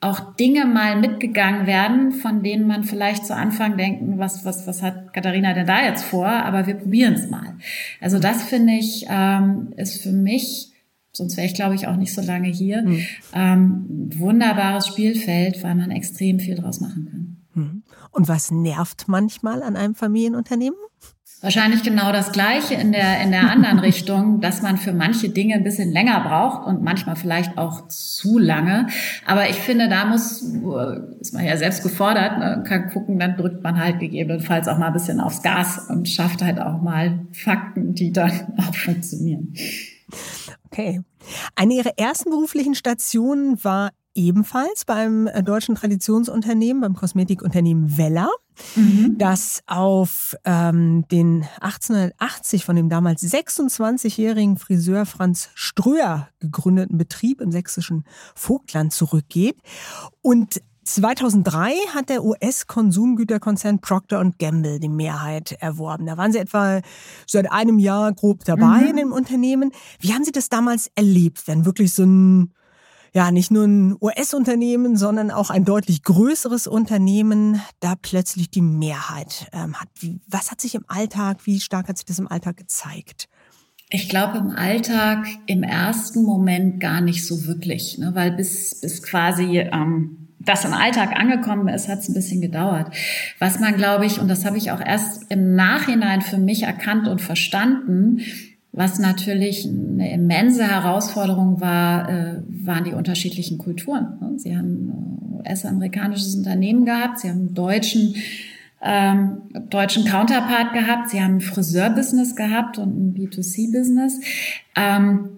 auch Dinge mal mitgegangen werden, von denen man vielleicht zu Anfang denken, was, was, was hat Katharina denn da jetzt vor? Aber wir probieren es mal. Also das finde ich, ähm, ist für mich, sonst wäre ich glaube ich auch nicht so lange hier, mhm. ähm, wunderbares Spielfeld, weil man extrem viel draus machen kann. Mhm. Und was nervt manchmal an einem Familienunternehmen? Wahrscheinlich genau das Gleiche in der, in der anderen Richtung, dass man für manche Dinge ein bisschen länger braucht und manchmal vielleicht auch zu lange. Aber ich finde, da muss, ist man ja selbst gefordert, ne, kann gucken, dann drückt man halt gegebenenfalls auch mal ein bisschen aufs Gas und schafft halt auch mal Fakten, die dann auch funktionieren. Okay. Eine Ihrer ersten beruflichen Stationen war ebenfalls beim äh, deutschen Traditionsunternehmen, beim Kosmetikunternehmen Weller, mhm. das auf ähm, den 1880 von dem damals 26-jährigen Friseur Franz Ströer gegründeten Betrieb im sächsischen Vogtland zurückgeht. Und 2003 hat der US-Konsumgüterkonzern Procter Gamble die Mehrheit erworben. Da waren Sie etwa seit einem Jahr grob dabei mhm. in dem Unternehmen. Wie haben Sie das damals erlebt, wenn wirklich so ein ja nicht nur ein US-Unternehmen, sondern auch ein deutlich größeres Unternehmen da plötzlich die Mehrheit ähm, hat. Wie, was hat sich im Alltag, wie stark hat sich das im Alltag gezeigt? Ich glaube im Alltag im ersten Moment gar nicht so wirklich, ne? weil bis, bis quasi ähm, das im Alltag angekommen ist, hat es ein bisschen gedauert. Was man, glaube ich, und das habe ich auch erst im Nachhinein für mich erkannt und verstanden, was natürlich eine immense Herausforderung war, äh, waren die unterschiedlichen Kulturen. Ne? Sie haben ein US-amerikanisches Unternehmen gehabt, sie haben deutschen, ähm, deutschen Counterpart gehabt, sie haben ein Friseurbusiness gehabt und ein B2C-Business. Ähm,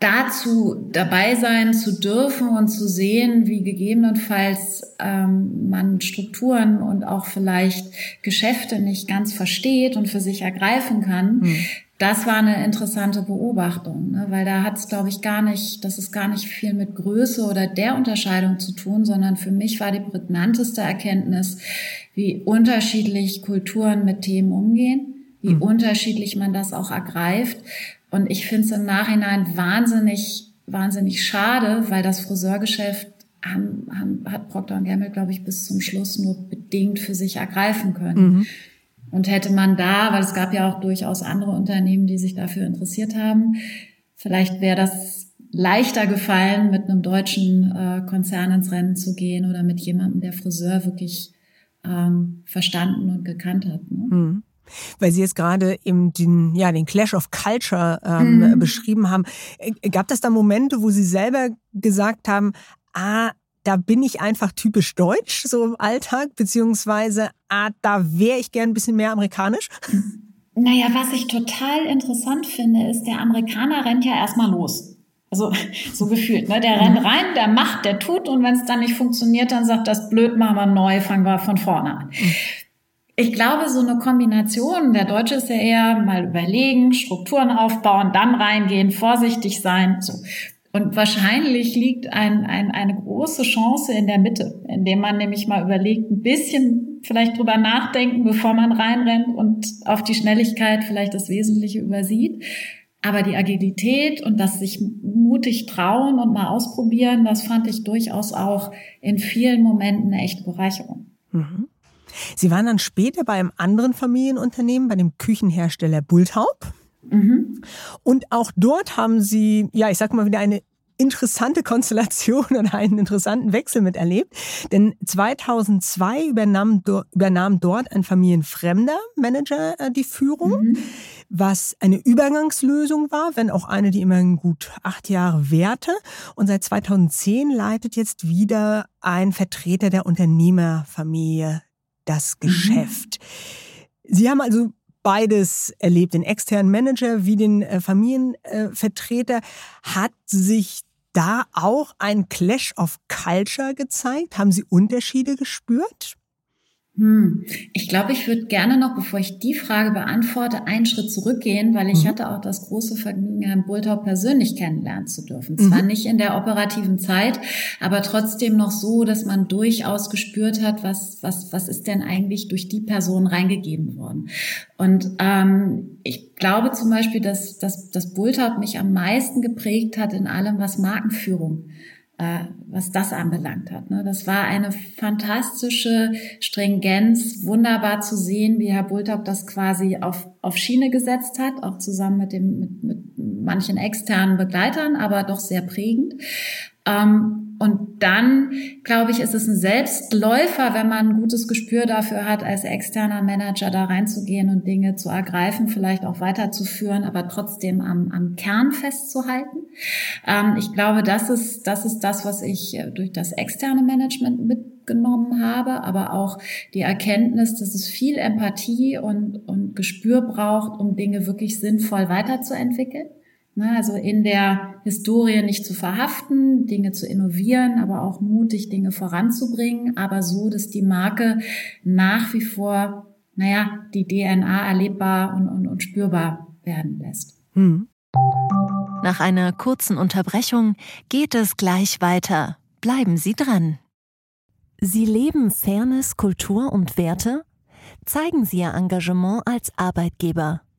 dazu dabei sein zu dürfen und zu sehen, wie gegebenenfalls ähm, man Strukturen und auch vielleicht Geschäfte nicht ganz versteht und für sich ergreifen kann, mhm das war eine interessante Beobachtung, ne? weil da hat es, glaube ich, gar nicht, das ist gar nicht viel mit Größe oder der Unterscheidung zu tun, sondern für mich war die prägnanteste Erkenntnis, wie unterschiedlich Kulturen mit Themen umgehen, wie mhm. unterschiedlich man das auch ergreift. Und ich finde es im Nachhinein wahnsinnig, wahnsinnig schade, weil das Friseurgeschäft haben, haben, hat Procter Gamble, glaube ich, bis zum Schluss nur bedingt für sich ergreifen können. Mhm. Und hätte man da, weil es gab ja auch durchaus andere Unternehmen, die sich dafür interessiert haben, vielleicht wäre das leichter gefallen, mit einem deutschen äh, Konzern ins Rennen zu gehen oder mit jemandem, der Friseur wirklich ähm, verstanden und gekannt hat. Ne? Mhm. Weil Sie jetzt gerade eben den, ja, den Clash of Culture ähm, mhm. beschrieben haben. Äh, gab das da Momente, wo Sie selber gesagt haben, ah, da bin ich einfach typisch deutsch, so im Alltag, beziehungsweise, ah, da wäre ich gern ein bisschen mehr amerikanisch? Naja, was ich total interessant finde, ist, der Amerikaner rennt ja erstmal los. Also so gefühlt, ne? Der mhm. rennt rein, der macht, der tut und wenn es dann nicht funktioniert, dann sagt das blöd, machen wir neu, fangen wir von vorne an. Mhm. Ich glaube, so eine Kombination, der Deutsche ist ja eher mal überlegen, Strukturen aufbauen, dann reingehen, vorsichtig sein. So. Und wahrscheinlich liegt ein, ein, eine große Chance in der Mitte, indem man nämlich mal überlegt, ein bisschen vielleicht drüber nachdenken, bevor man reinrennt und auf die Schnelligkeit vielleicht das Wesentliche übersieht. Aber die Agilität und das sich mutig trauen und mal ausprobieren, das fand ich durchaus auch in vielen Momenten eine echte Bereicherung. Mhm. Sie waren dann später bei einem anderen Familienunternehmen, bei dem Küchenhersteller Bulthaup. Mhm. Und auch dort haben Sie, ja, ich sag mal wieder eine interessante Konstellation und einen interessanten Wechsel miterlebt. Denn 2002 übernahm, übernahm dort ein familienfremder Manager äh, die Führung, mhm. was eine Übergangslösung war, wenn auch eine, die immerhin gut acht Jahre währte. Und seit 2010 leitet jetzt wieder ein Vertreter der Unternehmerfamilie das mhm. Geschäft. Mhm. Sie haben also beides erlebt, den externen Manager wie den äh, Familienvertreter. Hat sich da auch ein Clash of Culture gezeigt? Haben Sie Unterschiede gespürt? Hm. Ich glaube, ich würde gerne noch, bevor ich die Frage beantworte, einen Schritt zurückgehen, weil ich mhm. hatte auch das große Vergnügen, Herrn Bultau persönlich kennenlernen zu dürfen. Mhm. Zwar nicht in der operativen Zeit, aber trotzdem noch so, dass man durchaus gespürt hat, was, was, was ist denn eigentlich durch die Person reingegeben worden. Und ähm, ich glaube zum Beispiel, dass, dass, dass Bultau mich am meisten geprägt hat in allem, was Markenführung äh, was das anbelangt hat. Ne? Das war eine fantastische Stringenz, wunderbar zu sehen, wie Herr Bultop das quasi auf, auf Schiene gesetzt hat, auch zusammen mit, dem, mit, mit manchen externen Begleitern, aber doch sehr prägend. Ähm, und dann, glaube ich, ist es ein Selbstläufer, wenn man ein gutes Gespür dafür hat, als externer Manager da reinzugehen und Dinge zu ergreifen, vielleicht auch weiterzuführen, aber trotzdem am, am Kern festzuhalten. Ähm, ich glaube, das ist, das ist das, was ich äh, durch das externe Management mitgenommen habe, aber auch die Erkenntnis, dass es viel Empathie und, und Gespür braucht, um Dinge wirklich sinnvoll weiterzuentwickeln. Ne, also in der Historie nicht zu verhaften, Dinge zu innovieren, aber auch mutig Dinge voranzubringen, aber so, dass die Marke nach wie vor, naja, die DNA erlebbar und, und, und spürbar werden lässt. Hm. Nach einer kurzen Unterbrechung geht es gleich weiter. Bleiben Sie dran. Sie leben Fairness, Kultur und Werte? Zeigen Sie Ihr Engagement als Arbeitgeber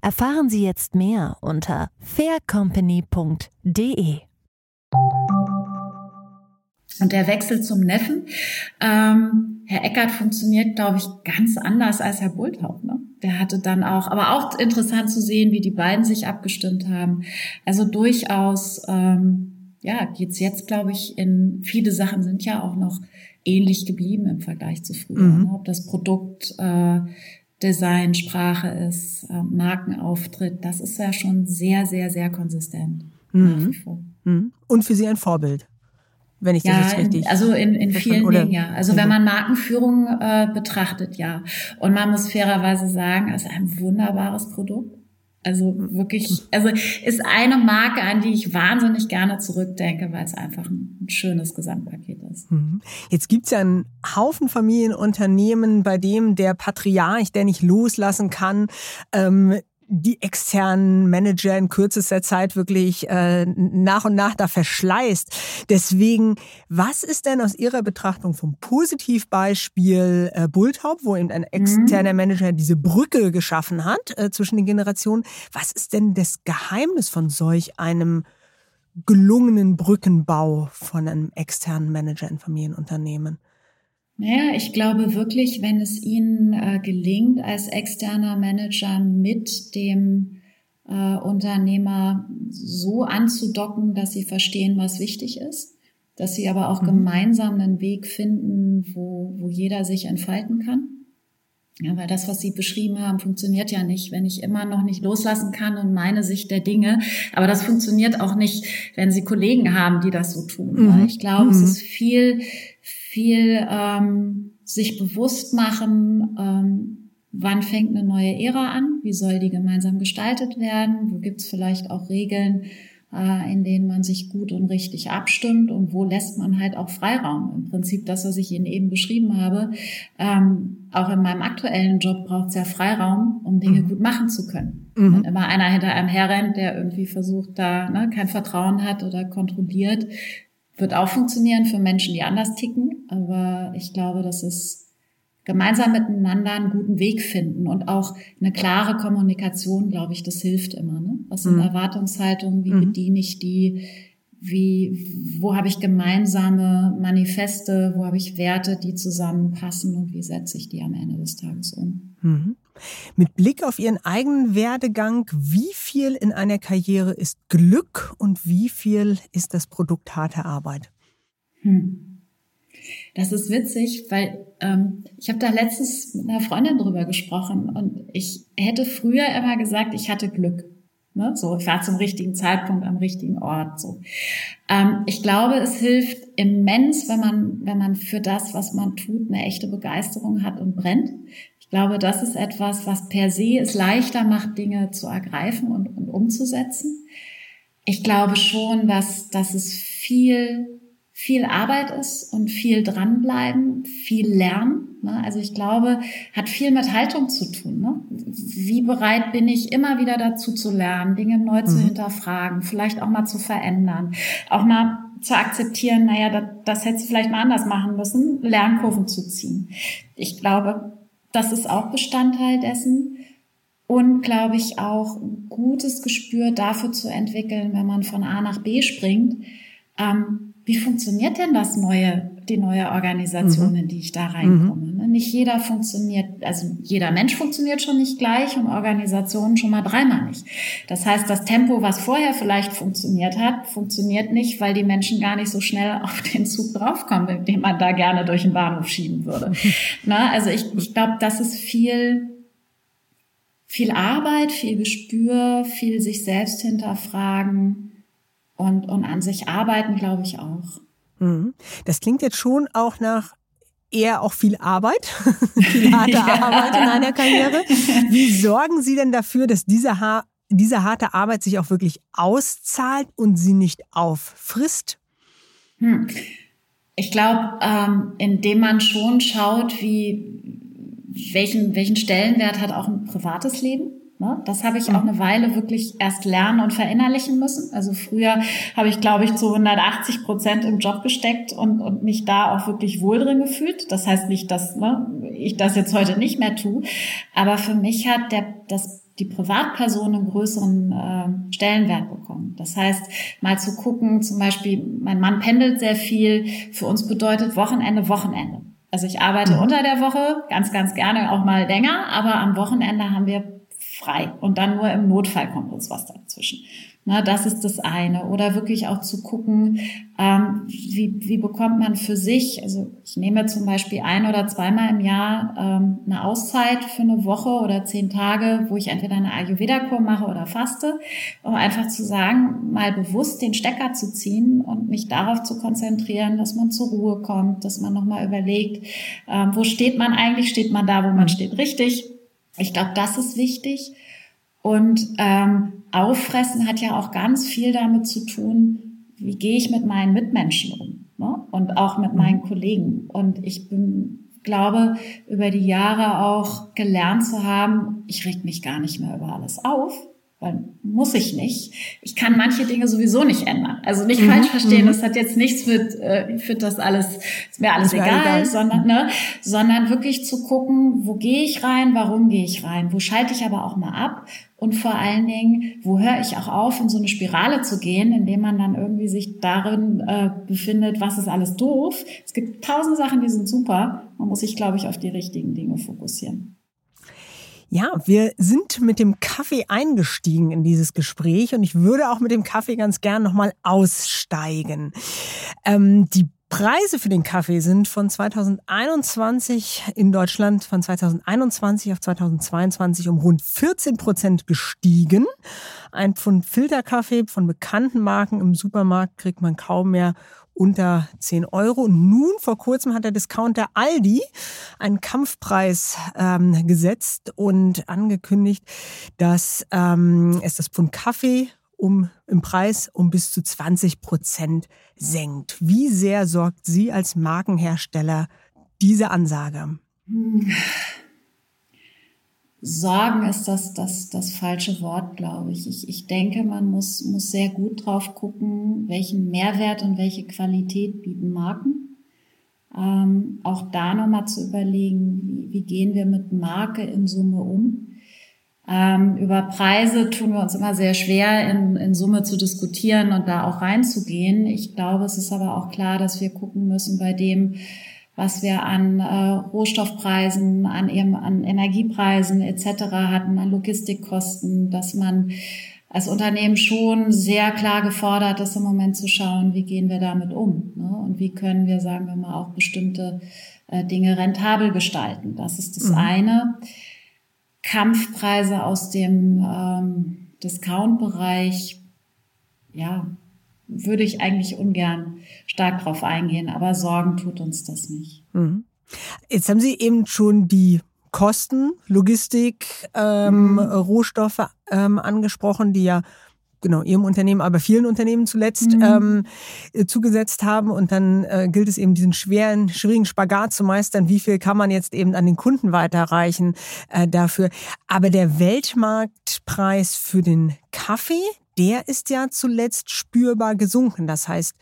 Erfahren Sie jetzt mehr unter faircompany.de. Und der Wechsel zum Neffen, ähm, Herr Eckert funktioniert, glaube ich, ganz anders als Herr Bulthaupt. Ne? Der hatte dann auch, aber auch interessant zu sehen, wie die beiden sich abgestimmt haben. Also durchaus, ähm, ja, geht's jetzt, glaube ich, in viele Sachen sind ja auch noch ähnlich geblieben im Vergleich zu früher. Mhm. Ne? Ob das Produkt äh, Design, Sprache ist, äh, Markenauftritt, das ist ja schon sehr, sehr, sehr konsistent. Mhm. Mhm. Und für Sie ein Vorbild, wenn ich das ja, jetzt richtig. Also in, in vielen Dingen, ja. Also wenn man Markenführung äh, betrachtet, ja. Und man muss fairerweise sagen, es ist ein wunderbares Produkt. Also wirklich, also ist eine Marke, an die ich wahnsinnig gerne zurückdenke, weil es einfach ein schönes Gesamtpaket ist. Mhm. Jetzt gibt's ja einen Haufen Familienunternehmen, bei dem der Patriarch, der nicht loslassen kann, ähm, die externen Manager in kürzester Zeit wirklich äh, nach und nach da verschleißt. Deswegen, was ist denn aus Ihrer Betrachtung vom Positivbeispiel äh, Bulthaupt, wo eben ein externer mhm. Manager diese Brücke geschaffen hat äh, zwischen den Generationen, was ist denn das Geheimnis von solch einem gelungenen Brückenbau von einem externen Manager in Familienunternehmen? Naja, ich glaube wirklich, wenn es Ihnen äh, gelingt, als externer Manager mit dem äh, Unternehmer so anzudocken, dass Sie verstehen, was wichtig ist, dass Sie aber auch mhm. gemeinsam einen Weg finden, wo, wo jeder sich entfalten kann. Ja, weil das, was Sie beschrieben haben, funktioniert ja nicht, wenn ich immer noch nicht loslassen kann und meine Sicht der Dinge. Aber das funktioniert auch nicht, wenn Sie Kollegen haben, die das so tun. Mhm. Ich glaube, mhm. es ist viel viel ähm, sich bewusst machen, ähm, wann fängt eine neue Ära an, wie soll die gemeinsam gestaltet werden, wo gibt es vielleicht auch Regeln, äh, in denen man sich gut und richtig abstimmt und wo lässt man halt auch Freiraum. Im Prinzip das, was ich Ihnen eben beschrieben habe, ähm, auch in meinem aktuellen Job braucht es ja Freiraum, um Dinge mhm. gut machen zu können. Mhm. Wenn immer einer hinter einem herrennt, der irgendwie versucht, da ne, kein Vertrauen hat oder kontrolliert, wird auch funktionieren für Menschen, die anders ticken. Aber ich glaube, dass es gemeinsam miteinander einen guten Weg finden und auch eine klare Kommunikation, glaube ich, das hilft immer. Ne? Was sind mhm. Erwartungshaltungen? Wie mhm. bediene ich die? Wie, wo habe ich gemeinsame Manifeste? Wo habe ich Werte, die zusammenpassen? Und wie setze ich die am Ende des Tages um? Mhm. Mit Blick auf Ihren eigenen Werdegang, wie viel in einer Karriere ist Glück und wie viel ist das Produkt harte Arbeit? Hm. Das ist witzig, weil ähm, ich habe da letztens mit einer Freundin drüber gesprochen und ich hätte früher immer gesagt, ich hatte Glück. Ne? So, ich war zum richtigen Zeitpunkt am richtigen Ort. So, ähm, ich glaube, es hilft immens, wenn man, wenn man für das, was man tut, eine echte Begeisterung hat und brennt. Ich glaube, das ist etwas, was per se es leichter macht, Dinge zu ergreifen und, und umzusetzen. Ich glaube schon, dass, dass es viel viel Arbeit ist und viel dranbleiben, viel lernen. Ne? Also ich glaube, hat viel mit Haltung zu tun. Ne? Wie bereit bin ich, immer wieder dazu zu lernen, Dinge neu mhm. zu hinterfragen, vielleicht auch mal zu verändern, auch mal zu akzeptieren, naja, das, das hättest du vielleicht mal anders machen müssen, Lernkurven zu ziehen. Ich glaube, das ist auch Bestandteil dessen. Und glaube ich auch ein gutes Gespür dafür zu entwickeln, wenn man von A nach B springt, ähm, wie funktioniert denn das neue, die neue Organisation, mhm. in die ich da reinkomme? Mhm. Nicht jeder funktioniert, also jeder Mensch funktioniert schon nicht gleich und Organisationen schon mal dreimal nicht. Das heißt, das Tempo, was vorher vielleicht funktioniert hat, funktioniert nicht, weil die Menschen gar nicht so schnell auf den Zug draufkommen, den man da gerne durch den Bahnhof schieben würde. Na, also ich, ich glaube, das ist viel, viel Arbeit, viel Gespür, viel sich selbst hinterfragen und, und an sich arbeiten, glaube ich auch. Mhm. Das klingt jetzt schon auch nach eher auch viel Arbeit, viel harte ja. Arbeit in einer Karriere. Wie sorgen Sie denn dafür, dass diese, ha diese harte Arbeit sich auch wirklich auszahlt und sie nicht auffrisst? Hm. Ich glaube, ähm, indem man schon schaut, wie, welchen, welchen Stellenwert hat auch ein privates Leben. Ne? Das habe ich auch eine Weile wirklich erst lernen und verinnerlichen müssen. Also früher habe ich, glaube ich, zu 180 Prozent im Job gesteckt und, und mich da auch wirklich wohl drin gefühlt. Das heißt nicht, dass ne, ich das jetzt heute nicht mehr tue. Aber für mich hat der, das die Privatperson einen größeren äh, Stellenwert bekommen. Das heißt, mal zu gucken, zum Beispiel, mein Mann pendelt sehr viel. Für uns bedeutet Wochenende Wochenende. Also ich arbeite mhm. unter der Woche ganz, ganz gerne auch mal länger, aber am Wochenende haben wir frei. Und dann nur im Notfall kommt uns was dazwischen. Na, das ist das eine. Oder wirklich auch zu gucken, ähm, wie, wie bekommt man für sich, also ich nehme zum Beispiel ein oder zweimal im Jahr ähm, eine Auszeit für eine Woche oder zehn Tage, wo ich entweder eine Ayurveda-Kur mache oder faste, um einfach zu sagen, mal bewusst den Stecker zu ziehen und mich darauf zu konzentrieren, dass man zur Ruhe kommt, dass man nochmal überlegt, ähm, wo steht man eigentlich, steht man da, wo man steht, richtig ich glaube, das ist wichtig. Und ähm, Auffressen hat ja auch ganz viel damit zu tun, wie gehe ich mit meinen Mitmenschen um ne? und auch mit meinen mhm. Kollegen. Und ich bin, glaube, über die Jahre auch gelernt zu haben, ich reg mich gar nicht mehr über alles auf, weil muss ich nicht. Ich kann manche Dinge sowieso nicht ändern. Also nicht mhm, falsch verstehen, mhm. das hat jetzt nichts mit, äh, finde das alles, ist mir alles egal, egal, sondern, ne, sondern wirklich zu gucken, wo gehe ich rein, warum gehe ich rein, wo schalte ich aber auch mal ab und vor allen Dingen, wo höre ich auch auf, in so eine Spirale zu gehen, indem man dann irgendwie sich darin äh, befindet, was ist alles doof. Es gibt tausend Sachen, die sind super. Man muss sich, glaube ich, auf die richtigen Dinge fokussieren. Ja, wir sind mit dem Kaffee eingestiegen in dieses Gespräch und ich würde auch mit dem Kaffee ganz gern nochmal aussteigen. Ähm, die Preise für den Kaffee sind von 2021 in Deutschland von 2021 auf 2022 um rund 14 Prozent gestiegen. Ein Pfund Filterkaffee von bekannten Marken im Supermarkt kriegt man kaum mehr unter 10 Euro. Und nun vor kurzem hat der Discounter Aldi einen Kampfpreis ähm, gesetzt und angekündigt, dass ähm, es das Pfund Kaffee um, im Preis um bis zu 20 Prozent senkt. Wie sehr sorgt Sie als Markenhersteller diese Ansage? Sorgen ist das, das, das falsche Wort, glaube ich. ich. Ich denke, man muss, muss sehr gut drauf gucken, welchen Mehrwert und welche Qualität bieten Marken. Ähm, auch da nochmal zu überlegen, wie, wie gehen wir mit Marke in Summe um. Ähm, über Preise tun wir uns immer sehr schwer, in, in Summe zu diskutieren und da auch reinzugehen. Ich glaube, es ist aber auch klar, dass wir gucken müssen bei dem, was wir an äh, Rohstoffpreisen, an, an Energiepreisen etc. hatten, an Logistikkosten, dass man als Unternehmen schon sehr klar gefordert ist, im Moment zu schauen, wie gehen wir damit um ne? und wie können wir, sagen wir mal, auch bestimmte äh, Dinge rentabel gestalten. Das ist das mhm. eine. Kampfpreise aus dem ähm, Discount-Bereich, ja, würde ich eigentlich ungern stark drauf eingehen, aber Sorgen tut uns das nicht. Mhm. Jetzt haben Sie eben schon die Kosten, Logistik, ähm, mhm. Rohstoffe ähm, angesprochen, die ja genau Ihrem Unternehmen, aber vielen Unternehmen zuletzt mhm. ähm, äh, zugesetzt haben. Und dann äh, gilt es eben, diesen schweren, schwierigen Spagat zu meistern. Wie viel kann man jetzt eben an den Kunden weiterreichen äh, dafür? Aber der Weltmarktpreis für den Kaffee, der ist ja zuletzt spürbar gesunken. Das heißt,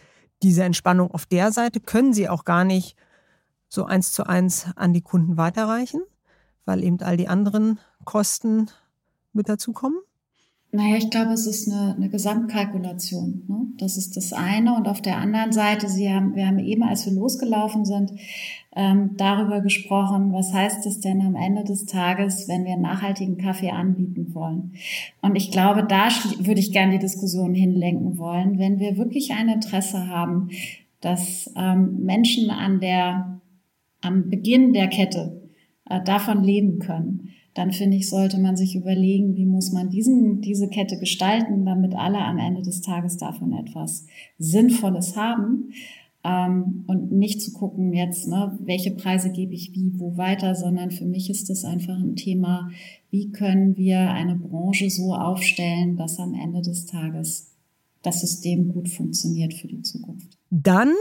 diese Entspannung auf der Seite können Sie auch gar nicht so eins zu eins an die Kunden weiterreichen, weil eben all die anderen Kosten mit dazukommen? Naja, ich glaube, es ist eine, eine Gesamtkalkulation. Ne? Das ist das eine. Und auf der anderen Seite, Sie haben, wir haben eben, als wir losgelaufen sind, ähm, darüber gesprochen, was heißt es denn am Ende des Tages, wenn wir nachhaltigen Kaffee anbieten wollen. Und ich glaube, da würde ich gerne die Diskussion hinlenken wollen, wenn wir wirklich ein Interesse haben, dass ähm, Menschen an der, am Beginn der Kette äh, davon leben können dann finde ich, sollte man sich überlegen, wie muss man diesen, diese Kette gestalten, damit alle am Ende des Tages davon etwas Sinnvolles haben. Ähm, und nicht zu gucken jetzt, ne, welche Preise gebe ich wie, wo weiter, sondern für mich ist das einfach ein Thema, wie können wir eine Branche so aufstellen, dass am Ende des Tages das System gut funktioniert für die Zukunft. Dann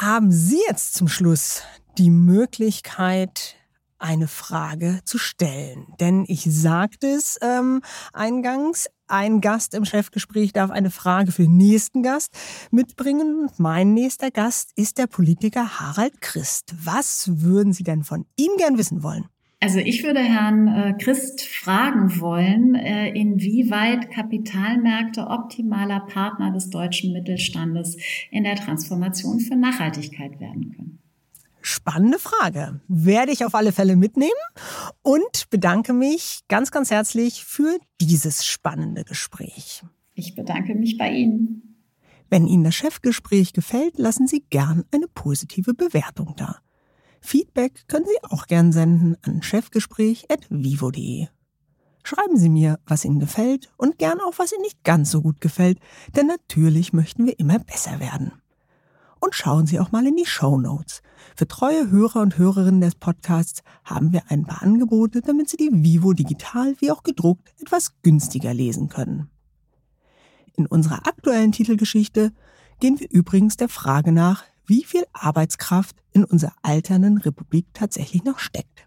haben Sie jetzt zum Schluss die Möglichkeit, eine Frage zu stellen. Denn ich sagte es ähm, eingangs, ein Gast im Chefgespräch darf eine Frage für den nächsten Gast mitbringen. Mein nächster Gast ist der Politiker Harald Christ. Was würden Sie denn von ihm gern wissen wollen? Also ich würde Herrn äh, Christ fragen wollen, äh, inwieweit Kapitalmärkte optimaler Partner des deutschen Mittelstandes in der Transformation für Nachhaltigkeit werden können. Spannende Frage. Werde ich auf alle Fälle mitnehmen und bedanke mich ganz, ganz herzlich für dieses spannende Gespräch. Ich bedanke mich bei Ihnen. Wenn Ihnen das Chefgespräch gefällt, lassen Sie gern eine positive Bewertung da. Feedback können Sie auch gern senden an chefgespräch.vivo.de. Schreiben Sie mir, was Ihnen gefällt und gern auch, was Ihnen nicht ganz so gut gefällt, denn natürlich möchten wir immer besser werden und schauen Sie auch mal in die Show Notes. Für treue Hörer und Hörerinnen des Podcasts haben wir ein paar Angebote, damit Sie die Vivo digital wie auch gedruckt etwas günstiger lesen können. In unserer aktuellen Titelgeschichte gehen wir übrigens der Frage nach, wie viel Arbeitskraft in unserer alternden Republik tatsächlich noch steckt.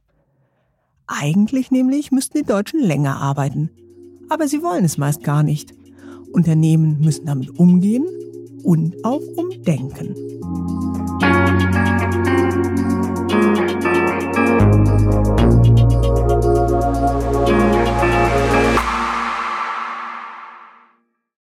Eigentlich nämlich müssten die Deutschen länger arbeiten. Aber sie wollen es meist gar nicht. Unternehmen müssen damit umgehen und auch umdenken.